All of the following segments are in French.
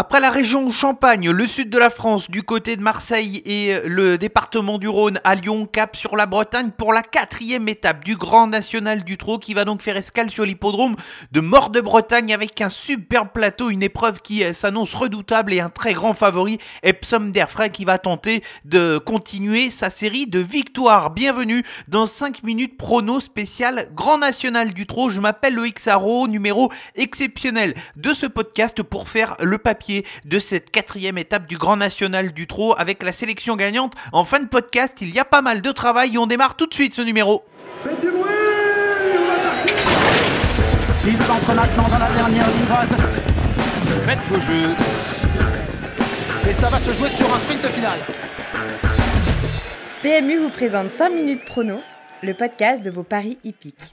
Après la région Champagne, le sud de la France, du côté de Marseille et le département du Rhône à Lyon, cap sur la Bretagne pour la quatrième étape du Grand National du Trot qui va donc faire escale sur l'hippodrome de Mort de Bretagne avec un superbe plateau, une épreuve qui euh, s'annonce redoutable et un très grand favori, Epsom Derfray qui va tenter de continuer sa série de victoires. Bienvenue dans 5 minutes prono spécial Grand National du Trot. Je m'appelle Loïc Sarro, numéro exceptionnel de ce podcast pour faire le papier de cette quatrième étape du Grand National du Trot avec la sélection gagnante. En fin de podcast, il y a pas mal de travail et on démarre tout de suite ce numéro. Faites du bruit Il s'entre maintenant dans la dernière ligne droite. Faites vos jeux. Et ça va se jouer sur un sprint final. PMU vous présente 5 minutes prono, le podcast de vos paris hippiques.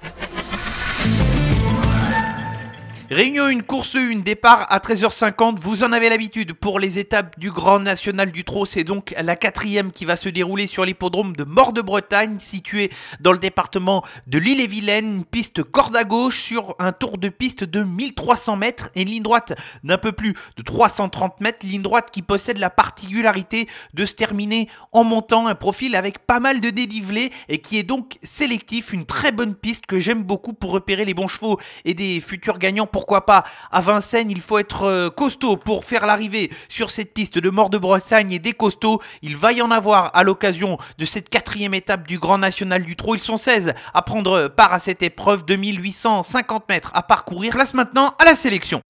Réunion 1, course 1, départ à 13h50. Vous en avez l'habitude pour les étapes du Grand National du Trot. C'est donc la quatrième qui va se dérouler sur l'hippodrome de Mort de Bretagne, situé dans le département de l'île-et-Vilaine. Une piste corde à gauche sur un tour de piste de 1300 mètres et une ligne droite d'un peu plus de 330 mètres. Ligne droite qui possède la particularité de se terminer en montant un profil avec pas mal de dénivelé et qui est donc sélectif. Une très bonne piste que j'aime beaucoup pour repérer les bons chevaux et des futurs gagnants pourquoi pas à Vincennes. Il faut être euh, costaud pour faire l'arrivée sur cette piste de mort de Bretagne et des costauds. Il va y en avoir à l'occasion de cette quatrième étape du Grand National du Trot. Ils sont 16 à prendre part à cette épreuve de 1850 mètres à parcourir. Place maintenant à la sélection.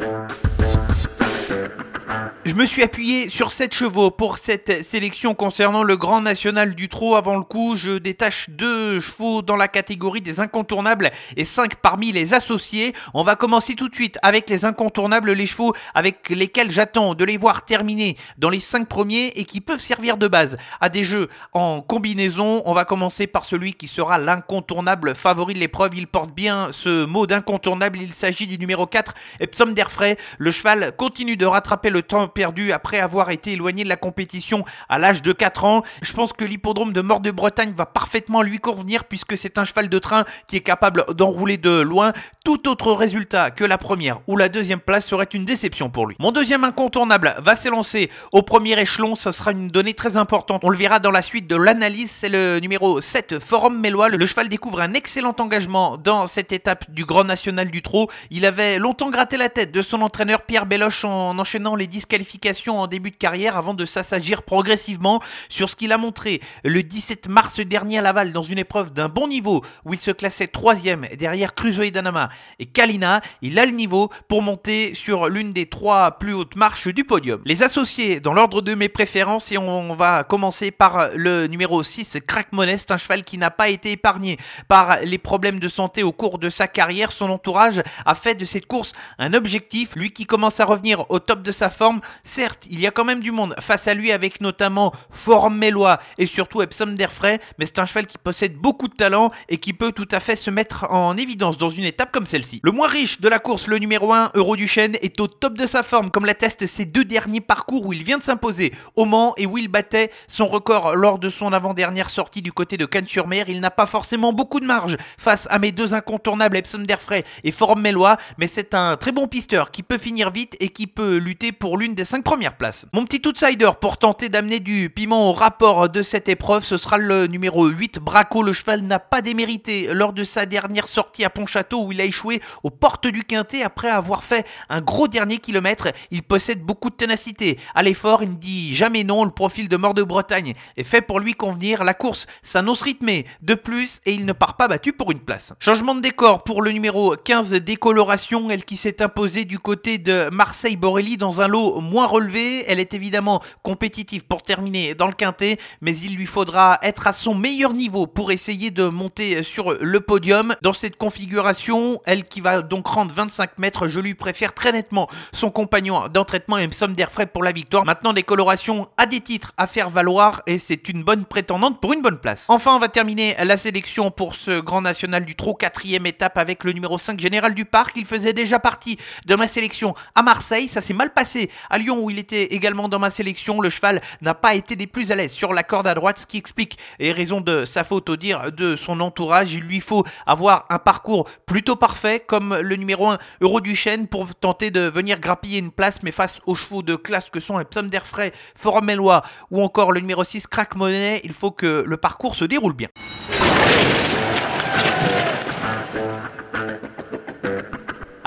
Je me suis appuyé sur 7 chevaux pour cette sélection concernant le Grand National du Trot. Avant le coup, je détache 2 chevaux dans la catégorie des incontournables et 5 parmi les associés. On va commencer tout de suite avec les incontournables, les chevaux avec lesquels j'attends de les voir terminer dans les 5 premiers et qui peuvent servir de base à des jeux en combinaison. On va commencer par celui qui sera l'incontournable favori de l'épreuve. Il porte bien ce mot d'incontournable. Il s'agit du numéro 4, Epsom Derfray. Le cheval continue de rattraper le temps perdu après avoir été éloigné de la compétition à l'âge de 4 ans. Je pense que l'hippodrome de Mort de Bretagne va parfaitement lui convenir puisque c'est un cheval de train qui est capable d'enrouler de loin. Tout autre résultat que la première ou la deuxième place serait une déception pour lui. Mon deuxième incontournable va s'élancer au premier échelon, ce sera une donnée très importante. On le verra dans la suite de l'analyse, c'est le numéro 7, Forum Mélois. Le cheval découvre un excellent engagement dans cette étape du Grand National du Trot. Il avait longtemps gratté la tête de son entraîneur Pierre Belloche en enchaînant les disqualifications en début de carrière avant de s'assagir progressivement sur ce qu'il a montré le 17 mars dernier à Laval dans une épreuve d'un bon niveau où il se classait troisième derrière Crusoe Danama et Kalina. Il a le niveau pour monter sur l'une des trois plus hautes marches du podium. Les associés dans l'ordre de mes préférences et on va commencer par le numéro 6, Crack Monest, un cheval qui n'a pas été épargné par les problèmes de santé au cours de sa carrière. Son entourage a fait de cette course un objectif. Lui qui commence à revenir au top de sa forme, Certes, il y a quand même du monde face à lui avec notamment Forum Mélois et surtout Epsom Derfray, mais c'est un cheval qui possède beaucoup de talent et qui peut tout à fait se mettre en évidence dans une étape comme celle-ci. Le moins riche de la course, le numéro 1, Euro du Chêne, est au top de sa forme comme l'attestent ses deux derniers parcours où il vient de s'imposer au Mans et où il battait son record lors de son avant-dernière sortie du côté de Cannes-sur-Mer. Il n'a pas forcément beaucoup de marge face à mes deux incontournables Epsom Derfray et Forum Mélois, mais c'est un très bon pisteur qui peut finir vite et qui peut lutter pour l'une des 5 premières places. Mon petit outsider pour tenter d'amener du piment au rapport de cette épreuve, ce sera le numéro 8, Braco. Le cheval n'a pas démérité lors de sa dernière sortie à Pontchâteau où il a échoué aux portes du Quintet après avoir fait un gros dernier kilomètre. Il possède beaucoup de ténacité. À l'effort, il ne dit jamais non. Le profil de mort de Bretagne est fait pour lui convenir. La course s'annonce rythmée de plus et il ne part pas battu pour une place. Changement de décor pour le numéro 15, Décoloration, elle qui s'est imposée du côté de Marseille-Borelli dans un lot moins relevé. Elle est évidemment compétitive pour terminer dans le quintet, mais il lui faudra être à son meilleur niveau pour essayer de monter sur le podium. Dans cette configuration, elle qui va donc rendre 25 mètres, je lui préfère très nettement son compagnon d'entraînement d'air frais pour la victoire. Maintenant, des colorations à des titres à faire valoir et c'est une bonne prétendante pour une bonne place. Enfin, on va terminer la sélection pour ce Grand National du Trot, quatrième étape avec le numéro 5 Général du Parc. Il faisait déjà partie de ma sélection à Marseille. Ça s'est mal passé à Où il était également dans ma sélection, le cheval n'a pas été des plus à l'aise sur la corde à droite, ce qui explique et raison de sa faute au dire de son entourage. Il lui faut avoir un parcours plutôt parfait comme le numéro 1 Euro du Chêne pour tenter de venir grappiller une place, mais face aux chevaux de classe que sont les Psom d'Airfray, Forum Mellois ou encore le numéro 6 Crack Money, il faut que le parcours se déroule bien.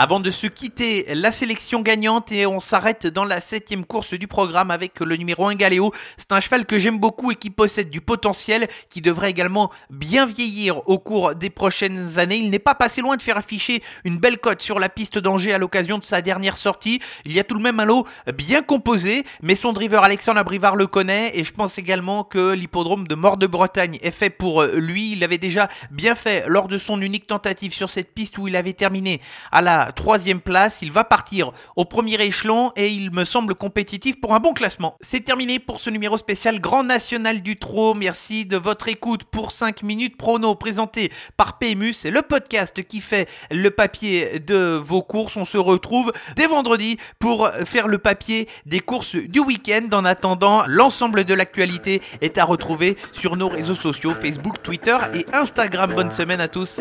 Avant de se quitter, la sélection gagnante et on s'arrête dans la septième course du programme avec le numéro 1 Galéo. C'est un cheval que j'aime beaucoup et qui possède du potentiel, qui devrait également bien vieillir au cours des prochaines années. Il n'est pas passé loin de faire afficher une belle cote sur la piste d'Angers à l'occasion de sa dernière sortie. Il y a tout de même un lot bien composé, mais son driver Alexandre Abrivard le connaît et je pense également que l'hippodrome de Mort de Bretagne est fait pour lui. Il avait déjà bien fait lors de son unique tentative sur cette piste où il avait terminé à troisième place. Il va partir au premier échelon et il me semble compétitif pour un bon classement. C'est terminé pour ce numéro spécial Grand National du Trot. Merci de votre écoute pour 5 minutes prono présenté par PMU. C'est le podcast qui fait le papier de vos courses. On se retrouve dès vendredi pour faire le papier des courses du week-end. En attendant, l'ensemble de l'actualité est à retrouver sur nos réseaux sociaux Facebook, Twitter et Instagram. Bonne semaine à tous.